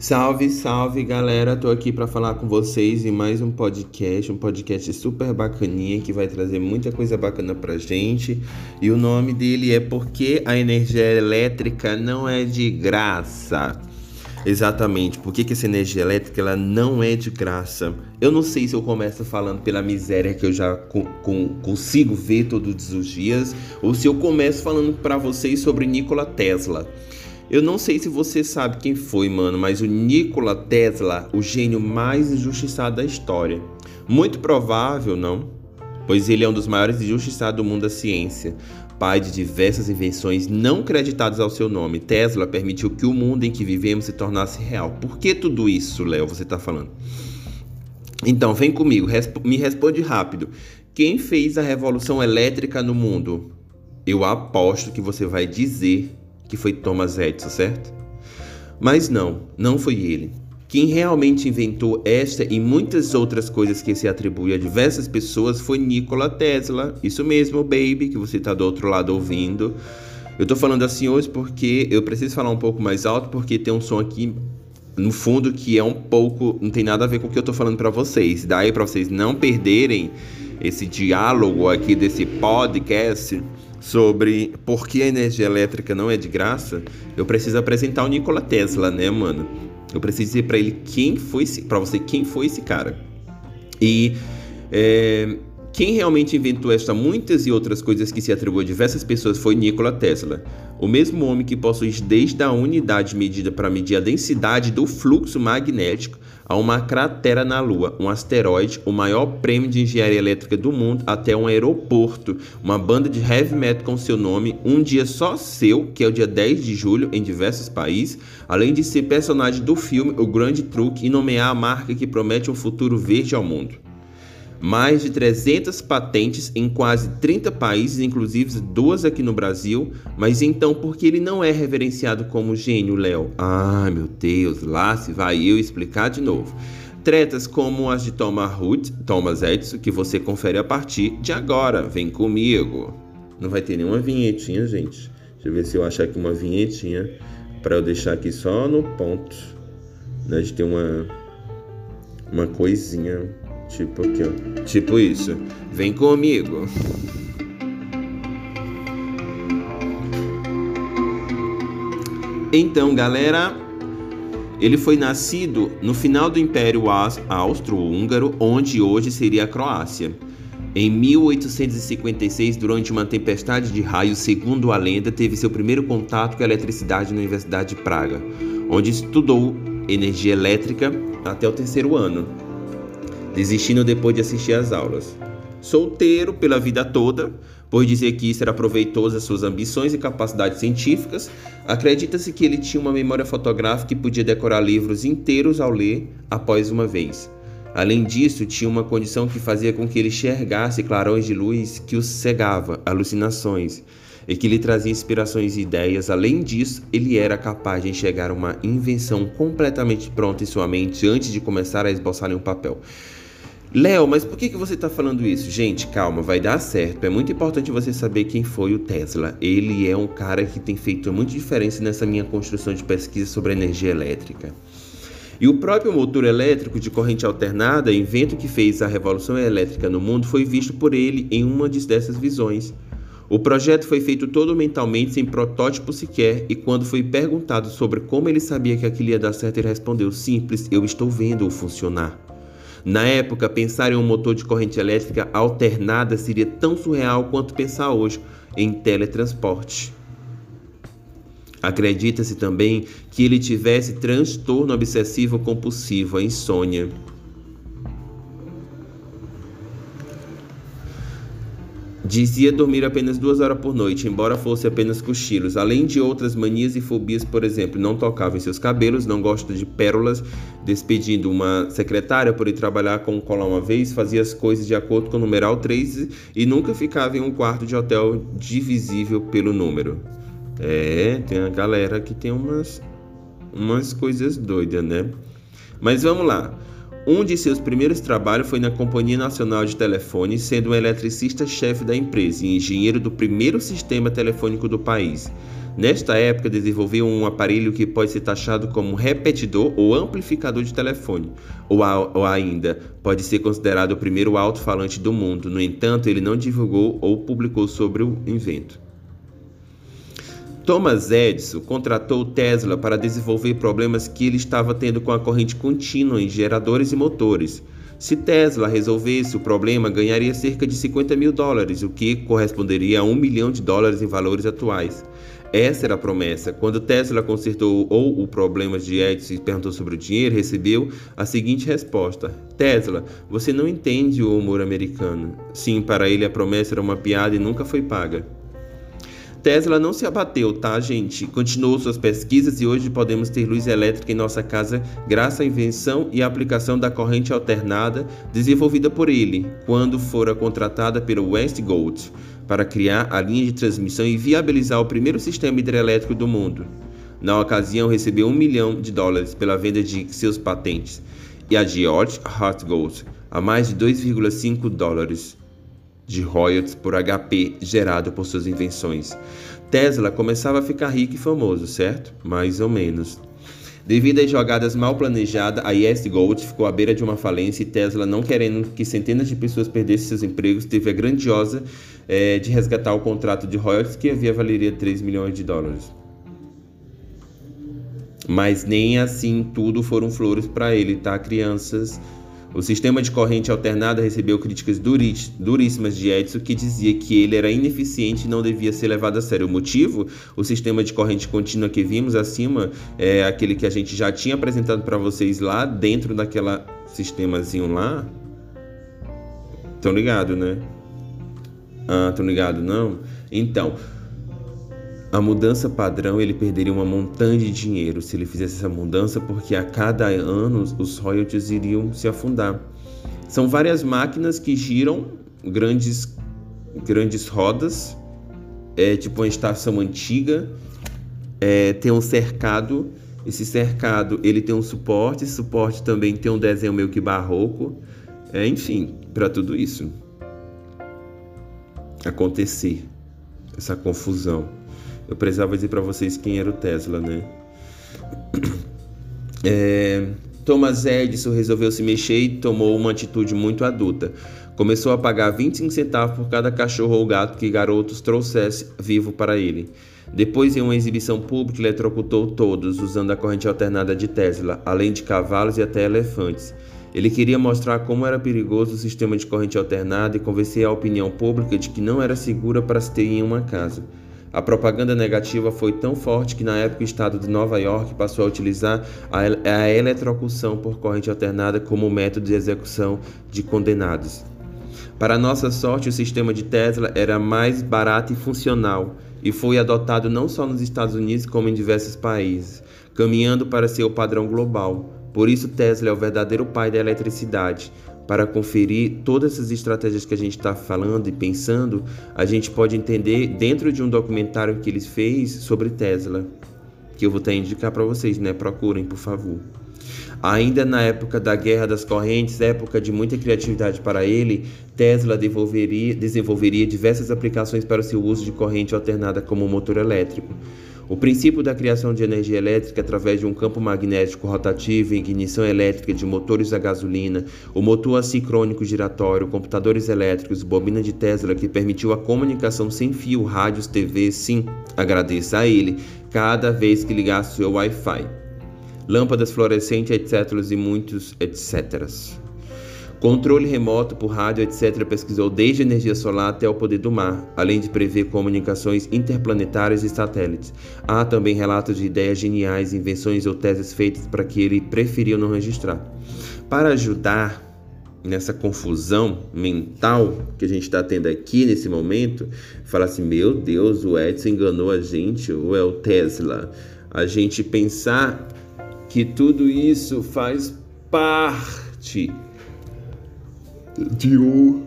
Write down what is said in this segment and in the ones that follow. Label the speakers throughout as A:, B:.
A: Salve, salve galera, tô aqui para falar com vocês em mais um podcast, um podcast super bacaninha que vai trazer muita coisa bacana pra gente. E o nome dele é Porque a Energia Elétrica Não é de Graça. Exatamente, por que, que essa energia elétrica ela não é de graça? Eu não sei se eu começo falando pela miséria que eu já co consigo ver todos os dias, ou se eu começo falando para vocês sobre Nikola Tesla. Eu não sei se você sabe quem foi, mano, mas o Nikola Tesla, o gênio mais injustiçado da história. Muito provável, não? Pois ele é um dos maiores injustiçados do mundo da ciência. Pai de diversas invenções não creditadas ao seu nome, Tesla permitiu que o mundo em que vivemos se tornasse real. Por que tudo isso, Léo, você está falando? Então, vem comigo, me responde rápido. Quem fez a revolução elétrica no mundo? Eu aposto que você vai dizer que foi Thomas Edison, certo? Mas não, não foi ele. Quem realmente inventou esta e muitas outras coisas que se atribui a diversas pessoas foi Nikola Tesla. Isso mesmo, baby, que você está do outro lado ouvindo. Eu tô falando assim hoje porque eu preciso falar um pouco mais alto porque tem um som aqui no fundo que é um pouco não tem nada a ver com o que eu tô falando para vocês. Daí para vocês não perderem esse diálogo aqui desse podcast, sobre por que a energia elétrica não é de graça, eu preciso apresentar o Nikola Tesla, né, mano? Eu preciso dizer para ele quem foi, para você quem foi esse cara. E é, quem realmente inventou esta muitas e outras coisas que se atribuem a diversas pessoas foi Nikola Tesla, o mesmo homem que possui desde a unidade medida para medir a densidade do fluxo magnético a uma cratera na Lua, um asteroide, o maior prêmio de engenharia elétrica do mundo, até um aeroporto, uma banda de heavy metal com seu nome, um dia só seu, que é o dia 10 de julho, em diversos países, além de ser personagem do filme O Grande Truque e nomear a marca que promete um futuro verde ao mundo mais de 300 patentes em quase 30 países, inclusive duas aqui no Brasil. Mas então, por que ele não é reverenciado como gênio, Léo? Ah, meu Deus, lá se vai eu explicar de novo. Tretas como as de Thomas Hood, Thomas Edison, que você confere a partir de agora. Vem comigo. Não vai ter nenhuma vinhetinha, gente. Deixa eu ver se eu achar aqui uma vinhetinha para eu deixar aqui só no ponto, né, de ter uma uma coisinha Tipo aqui, ó. Tipo isso. Vem comigo. Então, galera, ele foi nascido no final do Império Austro-Húngaro, onde hoje seria a Croácia. Em 1856, durante uma tempestade de raios, segundo a lenda, teve seu primeiro contato com a eletricidade na Universidade de Praga, onde estudou energia elétrica até o terceiro ano desistindo depois de assistir às aulas. Solteiro pela vida toda, por dizer que isso era proveitoso às suas ambições e capacidades científicas, acredita-se que ele tinha uma memória fotográfica e podia decorar livros inteiros ao ler após uma vez. Além disso, tinha uma condição que fazia com que ele enxergasse clarões de luz que o cegava, alucinações, e que lhe trazia inspirações e ideias. Além disso, ele era capaz de enxergar uma invenção completamente pronta em sua mente antes de começar a esboçar em um papel. Léo, mas por que, que você está falando isso? Gente, calma, vai dar certo. É muito importante você saber quem foi o Tesla. Ele é um cara que tem feito muita diferença nessa minha construção de pesquisa sobre energia elétrica. E o próprio motor elétrico de corrente alternada, invento que fez a revolução elétrica no mundo, foi visto por ele em uma dessas visões. O projeto foi feito todo mentalmente, sem protótipo sequer, e quando foi perguntado sobre como ele sabia que aquilo ia dar certo, ele respondeu: simples, eu estou vendo-o funcionar. Na época, pensar em um motor de corrente elétrica alternada seria tão surreal quanto pensar hoje em teletransporte. Acredita-se também que ele tivesse transtorno obsessivo compulsivo, a insônia. Dizia dormir apenas duas horas por noite, embora fosse apenas cochilos, além de outras manias e fobias, por exemplo, não tocava em seus cabelos, não gosta de pérolas, despedindo uma secretária por ir trabalhar com um colar uma vez, fazia as coisas de acordo com o numeral 3 e nunca ficava em um quarto de hotel divisível pelo número. É, tem a galera que tem umas, umas coisas doidas, né? Mas vamos lá. Um de seus primeiros trabalhos foi na Companhia Nacional de Telefone, sendo um eletricista-chefe da empresa e engenheiro do primeiro sistema telefônico do país. Nesta época, desenvolveu um aparelho que pode ser taxado como repetidor ou amplificador de telefone, ou, a, ou ainda pode ser considerado o primeiro alto-falante do mundo. No entanto, ele não divulgou ou publicou sobre o invento. Thomas Edison contratou Tesla para desenvolver problemas que ele estava tendo com a corrente contínua em geradores e motores. Se Tesla resolvesse o problema, ganharia cerca de 50 mil dólares, o que corresponderia a um milhão de dólares em valores atuais. Essa era a promessa. Quando Tesla consertou ou o problema de Edison e perguntou sobre o dinheiro, recebeu a seguinte resposta: Tesla, você não entende o humor americano. Sim, para ele a promessa era uma piada e nunca foi paga. Tesla não se abateu, tá, gente? Continuou suas pesquisas e hoje podemos ter luz elétrica em nossa casa graças à invenção e aplicação da corrente alternada desenvolvida por ele, quando fora contratada pelo Westgold para criar a linha de transmissão e viabilizar o primeiro sistema hidrelétrico do mundo. Na ocasião, recebeu um milhão de dólares pela venda de seus patentes e a George Hartgold a mais de 2,5 dólares de royalties por HP gerado por suas invenções. Tesla começava a ficar rico e famoso, certo? Mais ou menos. Devido às jogadas mal planejadas, a Yes Gold ficou à beira de uma falência e Tesla, não querendo que centenas de pessoas perdessem seus empregos, teve a grandiosa é, de resgatar o contrato de royalties que havia valeria 3 milhões de dólares. Mas nem assim tudo foram flores para ele, tá, crianças? O sistema de corrente alternada recebeu críticas duríssimas de Edison, que dizia que ele era ineficiente e não devia ser levado a sério. O motivo? O sistema de corrente contínua que vimos acima é aquele que a gente já tinha apresentado para vocês lá dentro daquela sistemazinho lá. Estão ligado, né? Ah, estão ligado, não? Então, a mudança padrão ele perderia uma montanha de dinheiro se ele fizesse essa mudança, porque a cada ano os royalties iriam se afundar. São várias máquinas que giram grandes, grandes rodas, é tipo uma estação antiga, é, tem um cercado. Esse cercado ele tem um suporte, esse suporte também tem um desenho meio que barroco, é, enfim, para tudo isso acontecer, essa confusão. Eu precisava dizer para vocês quem era o Tesla, né? É, Thomas Edison resolveu se mexer e tomou uma atitude muito adulta. Começou a pagar 25 centavos por cada cachorro ou gato que garotos trouxesse vivo para ele. Depois, em uma exibição pública, eletrocutou todos usando a corrente alternada de Tesla, além de cavalos e até elefantes. Ele queria mostrar como era perigoso o sistema de corrente alternada e convencer a opinião pública de que não era segura para se ter em uma casa. A propaganda negativa foi tão forte que na época o estado de Nova York passou a utilizar a eletrocução por corrente alternada como método de execução de condenados. Para nossa sorte, o sistema de Tesla era mais barato e funcional e foi adotado não só nos Estados Unidos como em diversos países, caminhando para ser o padrão global. Por isso, Tesla é o verdadeiro pai da eletricidade, para conferir todas essas estratégias que a gente está falando e pensando, a gente pode entender dentro de um documentário que ele fez sobre Tesla, que eu vou até indicar para vocês, né? Procurem, por favor. Ainda na época da Guerra das Correntes, época de muita criatividade para ele, Tesla desenvolveria diversas aplicações para o seu uso de corrente alternada como motor elétrico. O princípio da criação de energia elétrica através de um campo magnético rotativo ignição elétrica de motores a gasolina, o motor assincrônico giratório, computadores elétricos, bobina de Tesla que permitiu a comunicação sem fio, rádios, TV, sim, agradeça a ele cada vez que ligasse seu Wi-Fi. Lâmpadas fluorescentes, etc. e muitos etc. Controle remoto por rádio, etc., pesquisou desde a energia solar até o poder do mar, além de prever comunicações interplanetárias e satélites. Há também relatos de ideias geniais, invenções ou teses feitas para que ele preferiu não registrar. Para ajudar nessa confusão mental que a gente está tendo aqui nesse momento, fala assim: meu Deus, o Edson enganou a gente, ou é o Tesla? A gente pensar que tudo isso faz parte de, o...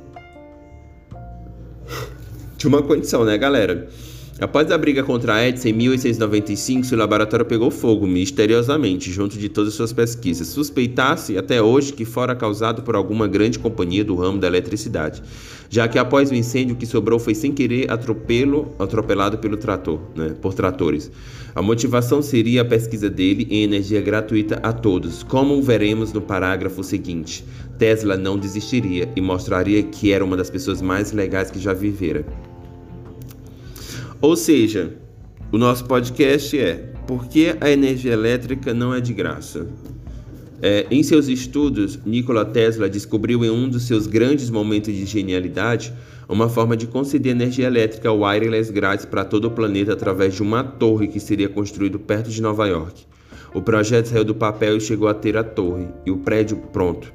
A: de uma condição, né, galera? Após a briga contra a Edison em 1895, seu laboratório pegou fogo misteriosamente junto de todas suas pesquisas. Suspeitasse até hoje que fora causado por alguma grande companhia do ramo da eletricidade, já que após o incêndio o que sobrou foi sem querer atropelo, atropelado pelo trator, né, por tratores. A motivação seria a pesquisa dele em energia gratuita a todos, como veremos no parágrafo seguinte. Tesla não desistiria e mostraria que era uma das pessoas mais legais que já vivera. Ou seja, o nosso podcast é Por que a energia elétrica não é de graça? É, em seus estudos, Nikola Tesla descobriu em um dos seus grandes momentos de genialidade uma forma de conceder energia elétrica wireless grátis para todo o planeta através de uma torre que seria construída perto de Nova York. O projeto saiu do papel e chegou a ter a torre e o prédio pronto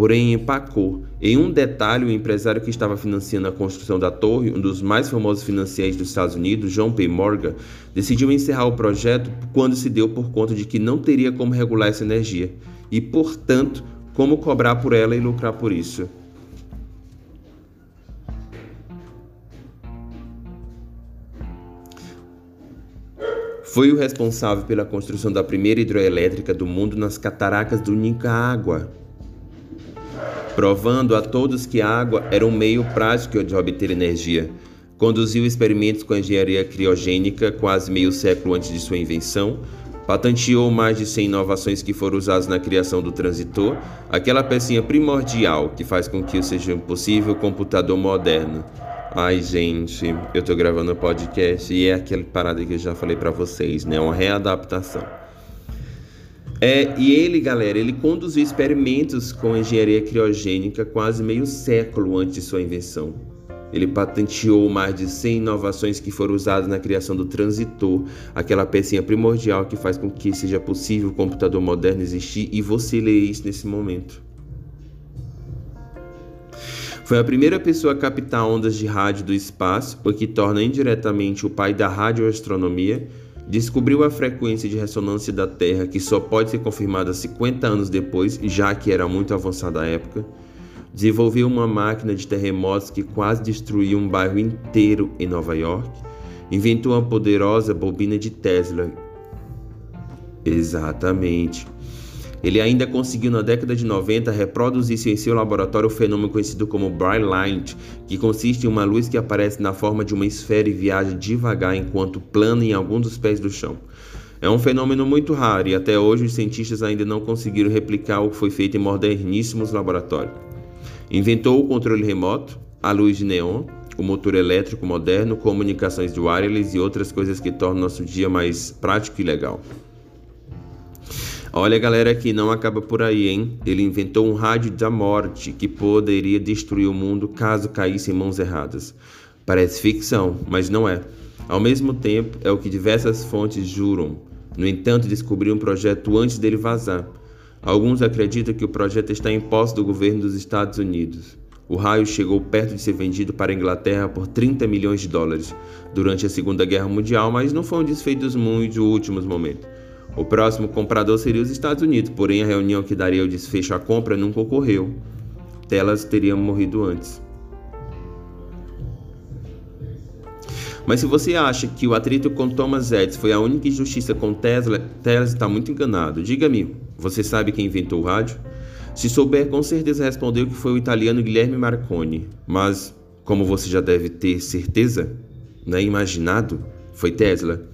A: porém empacou. Em um detalhe, o empresário que estava financiando a construção da torre, um dos mais famosos financieiros dos Estados Unidos, John P. Morgan, decidiu encerrar o projeto quando se deu por conta de que não teria como regular essa energia e, portanto, como cobrar por ela e lucrar por isso. Foi o responsável pela construção da primeira hidroelétrica do mundo nas cataracas do Nicarágua provando a todos que a água era um meio prático de obter energia. Conduziu experimentos com engenharia criogênica quase meio século antes de sua invenção. Patenteou mais de 100 inovações que foram usadas na criação do transitor, aquela pecinha primordial que faz com que seja possível o computador moderno. Ai, gente, eu tô gravando um podcast e é aquela parada que eu já falei para vocês, né? Uma readaptação. É, e ele, galera, ele conduziu experimentos com engenharia criogênica quase meio século antes de sua invenção. Ele patenteou mais de 100 inovações que foram usadas na criação do transitor, aquela pecinha primordial que faz com que seja possível o computador moderno existir e você lê isso nesse momento. Foi a primeira pessoa a captar ondas de rádio do espaço, o que torna indiretamente o pai da radioastronomia descobriu a frequência de ressonância da Terra, que só pode ser confirmada 50 anos depois, já que era muito avançada à época. Desenvolveu uma máquina de terremotos que quase destruiu um bairro inteiro em Nova York. Inventou uma poderosa bobina de Tesla. Exatamente. Ele ainda conseguiu na década de 90 reproduzir em seu laboratório o fenômeno conhecido como bright light, que consiste em uma luz que aparece na forma de uma esfera e viaja devagar enquanto plana em algum dos pés do chão. É um fenômeno muito raro e até hoje os cientistas ainda não conseguiram replicar o que foi feito em moderníssimos laboratórios. Inventou o controle remoto, a luz de neon, o motor elétrico moderno, comunicações wireless e outras coisas que tornam nosso dia mais prático e legal. Olha, galera, que não acaba por aí, hein? Ele inventou um rádio da morte que poderia destruir o mundo caso caísse em mãos erradas. Parece ficção, mas não é. Ao mesmo tempo, é o que diversas fontes juram. No entanto, descobriu um projeto antes dele vazar. Alguns acreditam que o projeto está em posse do governo dos Estados Unidos. O raio chegou perto de ser vendido para a Inglaterra por 30 milhões de dólares durante a Segunda Guerra Mundial, mas não foi um desfeito dos muitos últimos momentos. O próximo comprador seria os Estados Unidos, porém a reunião que daria o desfecho à compra nunca ocorreu. Telas teria morrido antes. Mas se você acha que o atrito com Thomas Edison foi a única injustiça com Tesla, Tesla está muito enganado. Diga-me, você sabe quem inventou o rádio? Se souber, com certeza respondeu que foi o italiano Guilherme Marconi. Mas, como você já deve ter certeza, né, imaginado, foi Tesla.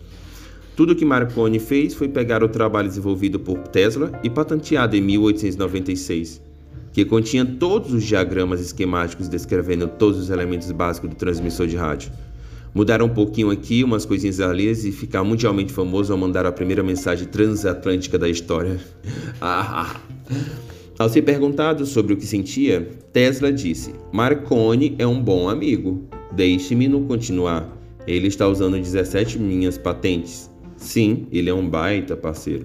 A: Tudo que Marconi fez foi pegar o trabalho desenvolvido por Tesla e patenteado em 1896, que continha todos os diagramas esquemáticos descrevendo todos os elementos básicos do transmissor de rádio. Mudaram um pouquinho aqui, umas coisinhas ali e ficar mundialmente famoso ao mandar a primeira mensagem transatlântica da história. Ah, ah. Ao ser perguntado sobre o que sentia, Tesla disse: Marconi é um bom amigo. Deixe-me no continuar. Ele está usando 17 minhas patentes. Sim, ele é um baita parceiro.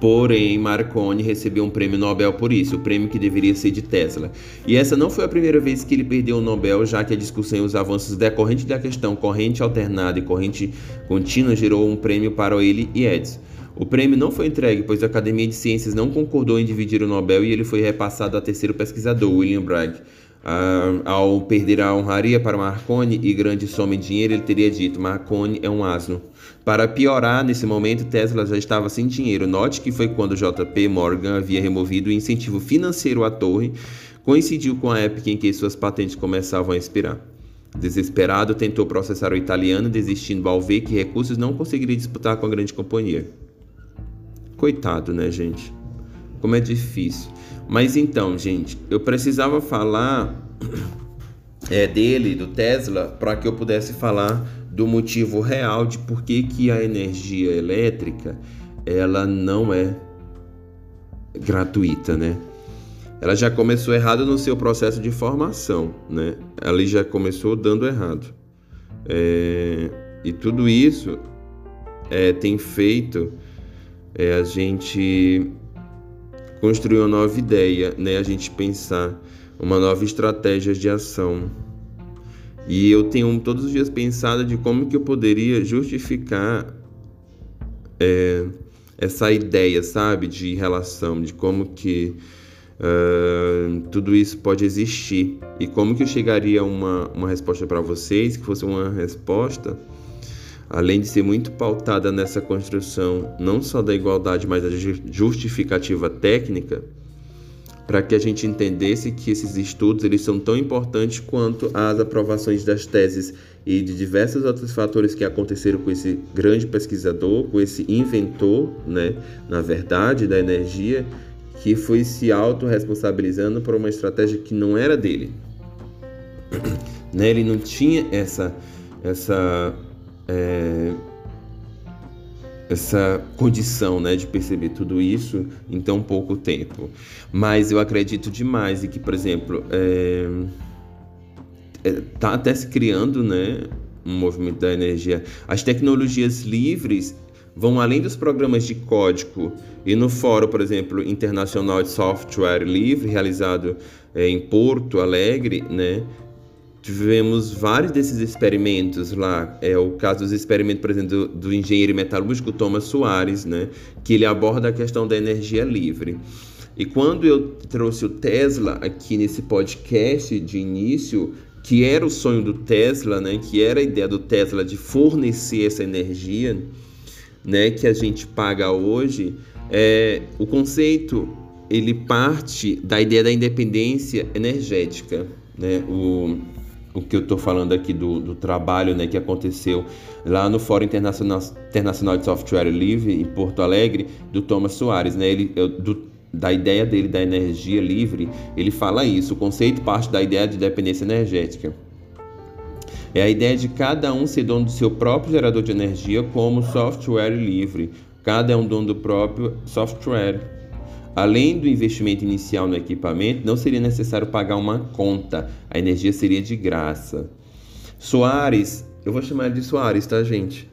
A: Porém, Marconi recebeu um prêmio Nobel por isso, o prêmio que deveria ser de Tesla. E essa não foi a primeira vez que ele perdeu o Nobel, já que a discussão e os avanços decorrentes da questão corrente alternada e corrente contínua gerou um prêmio para ele e Edison. O prêmio não foi entregue, pois a Academia de Ciências não concordou em dividir o Nobel e ele foi repassado a terceiro pesquisador, William Bragg. Ah, ao perder a honraria para Marconi e grande soma em dinheiro, ele teria dito: Marconi é um asno. Para piorar, nesse momento, Tesla já estava sem dinheiro. Note que foi quando JP Morgan havia removido o incentivo financeiro à torre, coincidiu com a época em que suas patentes começavam a expirar. Desesperado, tentou processar o italiano, desistindo ao ver que recursos não conseguiria disputar com a grande companhia. Coitado, né, gente? Como é difícil. Mas então, gente, eu precisava falar é, dele, do Tesla, para que eu pudesse falar do motivo real de por que, que a energia elétrica ela não é gratuita, né? Ela já começou errado no seu processo de formação, né? Ela já começou dando errado. É, e tudo isso é, tem feito é, a gente construir uma nova ideia, né? A gente pensar uma nova estratégia de ação. E eu tenho todos os dias pensado de como que eu poderia justificar é, essa ideia, sabe, de relação, de como que uh, tudo isso pode existir e como que eu chegaria uma, uma resposta para vocês que fosse uma resposta além de ser muito pautada nessa construção não só da igualdade, mas da justificativa técnica, para que a gente entendesse que esses estudos eles são tão importantes quanto as aprovações das teses e de diversos outros fatores que aconteceram com esse grande pesquisador, com esse inventor, né, na verdade, da energia, que foi se autorresponsabilizando por uma estratégia que não era dele. né, ele não tinha essa essa é, essa condição né, de perceber tudo isso em tão pouco tempo. Mas eu acredito demais e que, por exemplo, é, é, tá até se criando né, um movimento da energia. As tecnologias livres vão além dos programas de código e no fórum, por exemplo, internacional de software livre realizado é, em Porto Alegre, né, tivemos vários desses experimentos lá. É o caso dos experimentos, por exemplo, do, do, engenheiro metalúrgico Thomas Soares, né, que ele aborda a questão da energia livre. E quando eu trouxe o Tesla aqui nesse podcast de início, que era o sonho do Tesla, né, que era a ideia do Tesla de fornecer essa energia, né, que a gente paga hoje, é, o conceito ele parte da ideia da independência energética, né? O, o que eu estou falando aqui do, do trabalho né, que aconteceu lá no Fórum Internacional, Internacional de Software Livre, em Porto Alegre, do Thomas Soares. Né? Ele, do, da ideia dele da energia livre, ele fala isso. O conceito parte da ideia de dependência energética. É a ideia de cada um ser dono do seu próprio gerador de energia como software livre. Cada é um dono do próprio software. Além do investimento inicial no equipamento, não seria necessário pagar uma conta, a energia seria de graça. Soares, eu vou chamar ele de Soares, tá, gente?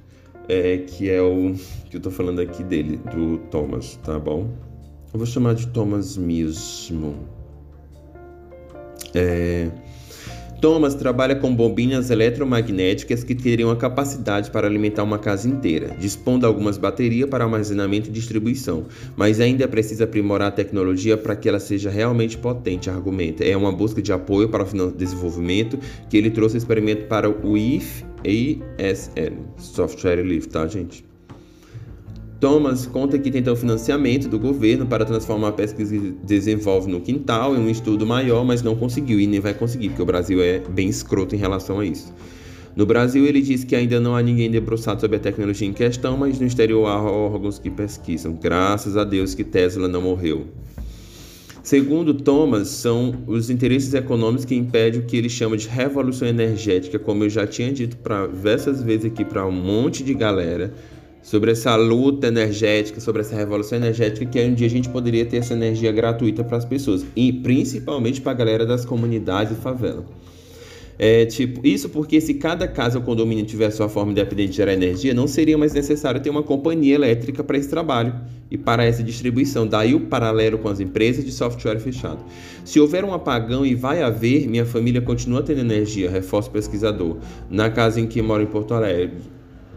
A: É, que é o que eu tô falando aqui dele, do Thomas, tá bom? Eu vou chamar de Thomas mesmo. É, Thomas trabalha com bobinas eletromagnéticas que teriam a capacidade para alimentar uma casa inteira, dispondo algumas baterias para armazenamento e distribuição, mas ainda precisa aprimorar a tecnologia para que ela seja realmente potente, argumenta. É uma busca de apoio para o desenvolvimento que ele trouxe o experimento para o IF ASL, Software Live, tá, gente? Thomas conta que tentou financiamento do governo para transformar a pesquisa que desenvolve no quintal em um estudo maior, mas não conseguiu e nem vai conseguir, porque o Brasil é bem escroto em relação a isso. No Brasil, ele diz que ainda não há ninguém debruçado sobre a tecnologia em questão, mas no exterior há órgãos que pesquisam. Graças a Deus que Tesla não morreu. Segundo Thomas, são os interesses econômicos que impedem o que ele chama de revolução energética, como eu já tinha dito para diversas vezes aqui para um monte de galera sobre essa luta energética, sobre essa revolução energética, que um dia a gente poderia ter essa energia gratuita para as pessoas, e principalmente para a galera das comunidades e favela. É, tipo, isso porque se cada casa ou condomínio tivesse sua forma independente de gerar energia, não seria mais necessário ter uma companhia elétrica para esse trabalho e para essa distribuição. Daí o paralelo com as empresas de software fechado. Se houver um apagão e vai haver, minha família continua tendo energia, reforça pesquisador. Na casa em que moro em Porto Alegre,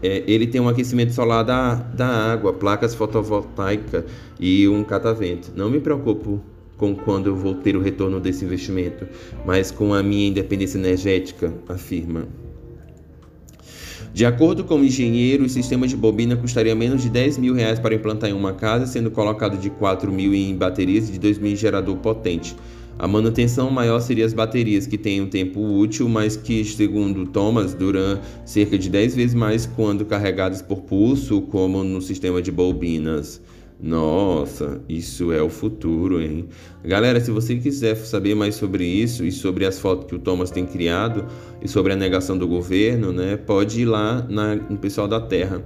A: é, ele tem um aquecimento solar da, da água, placas fotovoltaicas e um catavento. Não me preocupo com quando eu vou ter o retorno desse investimento, mas com a minha independência energética, afirma. De acordo com o engenheiro, o sistema de bobina custaria menos de 10 mil reais para implantar em uma casa, sendo colocado de 4 mil em baterias e de 2 mil em gerador potente. A manutenção maior seria as baterias, que têm um tempo útil, mas que, segundo Thomas, duram cerca de 10 vezes mais quando carregadas por pulso, como no sistema de bobinas. Nossa, isso é o futuro, hein? Galera, se você quiser saber mais sobre isso e sobre as fotos que o Thomas tem criado e sobre a negação do governo, né, pode ir lá na, no pessoal da Terra,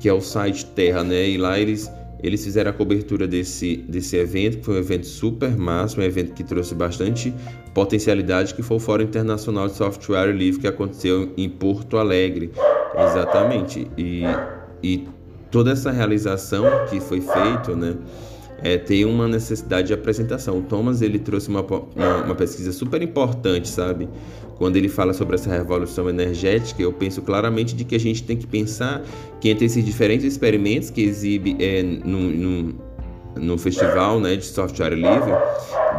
A: que é o site Terra, né? E lá eles eles fizeram a cobertura desse, desse evento, que foi um evento super massa, um evento que trouxe bastante potencialidade, que foi o Fórum Internacional de Software Livre que aconteceu em Porto Alegre. Exatamente. E, e toda essa realização que foi feita, né, é, tem uma necessidade de apresentação. O Thomas ele trouxe uma, uma, uma, pesquisa super importante, sabe? Quando ele fala sobre essa revolução energética, eu penso claramente de que a gente tem que pensar que entre esses diferentes experimentos que exibe é, no, festival né, de software livre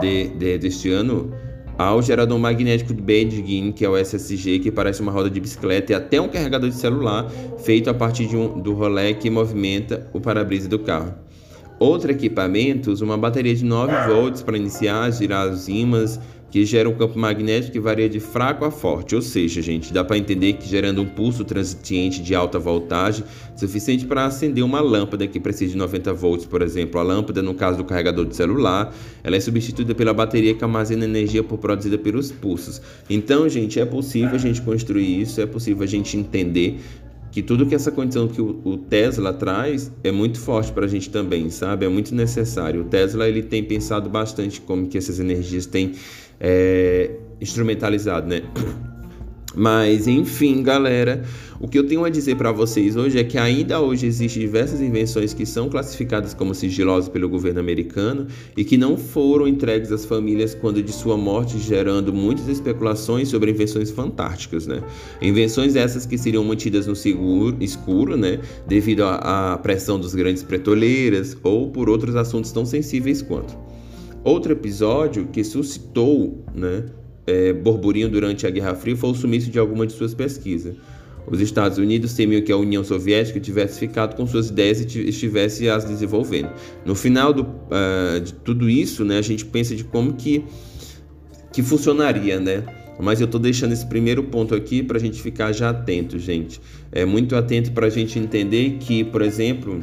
A: de, de, deste ano, há o gerador magnético de Beijing, que é o SSG, que parece uma roda de bicicleta, e até um carregador de celular feito a partir de um, do rolé que movimenta o para-brisa do carro. Outro equipamento usa uma bateria de 9 volts para iniciar, girar os ímãs, que gera um campo magnético que varia de fraco a forte. Ou seja, gente, dá para entender que gerando um pulso transitiente de alta voltagem, suficiente para acender uma lâmpada que precisa de 90 volts, por exemplo. A lâmpada, no caso do carregador de celular, ela é substituída pela bateria que armazena energia por produzida pelos pulsos. Então, gente, é possível a gente construir isso, é possível a gente entender que tudo que essa condição que o Tesla traz é muito forte para a gente também, sabe? É muito necessário. O Tesla ele tem pensado bastante como que essas energias têm é, instrumentalizado, né? Mas enfim, galera, o que eu tenho a dizer para vocês hoje é que ainda hoje existem diversas invenções que são classificadas como sigilosas pelo governo americano e que não foram entregues às famílias quando de sua morte, gerando muitas especulações sobre invenções fantásticas, né? Invenções essas que seriam mantidas no seguro, escuro, né, devido à pressão dos grandes petroleiras ou por outros assuntos tão sensíveis quanto. Outro episódio que suscitou, né, é, burburinho durante a Guerra Fria foi o sumiço de algumas de suas pesquisas. Os Estados Unidos temiam que a União Soviética tivesse ficado com suas ideias e estivesse as desenvolvendo. No final do, uh, de tudo isso, né, a gente pensa de como que, que funcionaria, né? Mas eu estou deixando esse primeiro ponto aqui para a gente ficar já atento, gente. É muito atento para a gente entender que, por exemplo,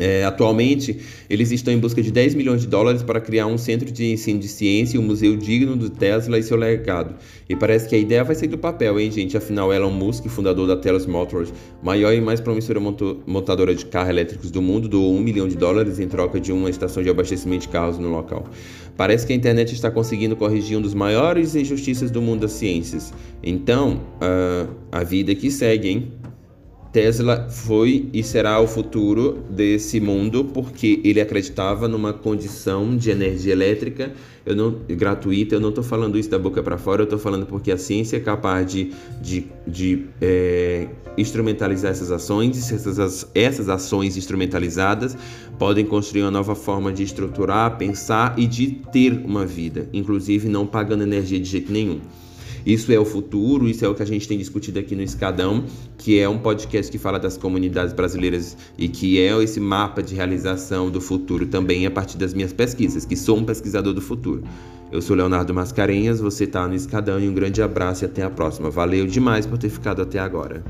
A: é, atualmente, eles estão em busca de 10 milhões de dólares para criar um centro de ensino de ciência e um museu digno do Tesla e seu legado. E parece que a ideia vai sair do papel, hein, gente? Afinal, Elon Musk, fundador da Tesla Motors, maior e mais promissora montadora de carros elétricos do mundo, doou 1 milhão de dólares em troca de uma estação de abastecimento de carros no local. Parece que a internet está conseguindo corrigir um dos maiores injustiças do mundo das ciências. Então, uh, a vida que segue, hein? Tesla foi e será o futuro desse mundo porque ele acreditava numa condição de energia elétrica eu não, gratuita. Eu não estou falando isso da boca para fora, eu estou falando porque a ciência é capaz de, de, de é, instrumentalizar essas ações essas, essas ações instrumentalizadas podem construir uma nova forma de estruturar, pensar e de ter uma vida, inclusive não pagando energia de jeito nenhum. Isso é o futuro, isso é o que a gente tem discutido aqui no Escadão, que é um podcast que fala das comunidades brasileiras e que é esse mapa de realização do futuro também a partir das minhas pesquisas, que sou um pesquisador do futuro. Eu sou Leonardo Mascarenhas, você está no Escadão e um grande abraço e até a próxima. Valeu demais por ter ficado até agora.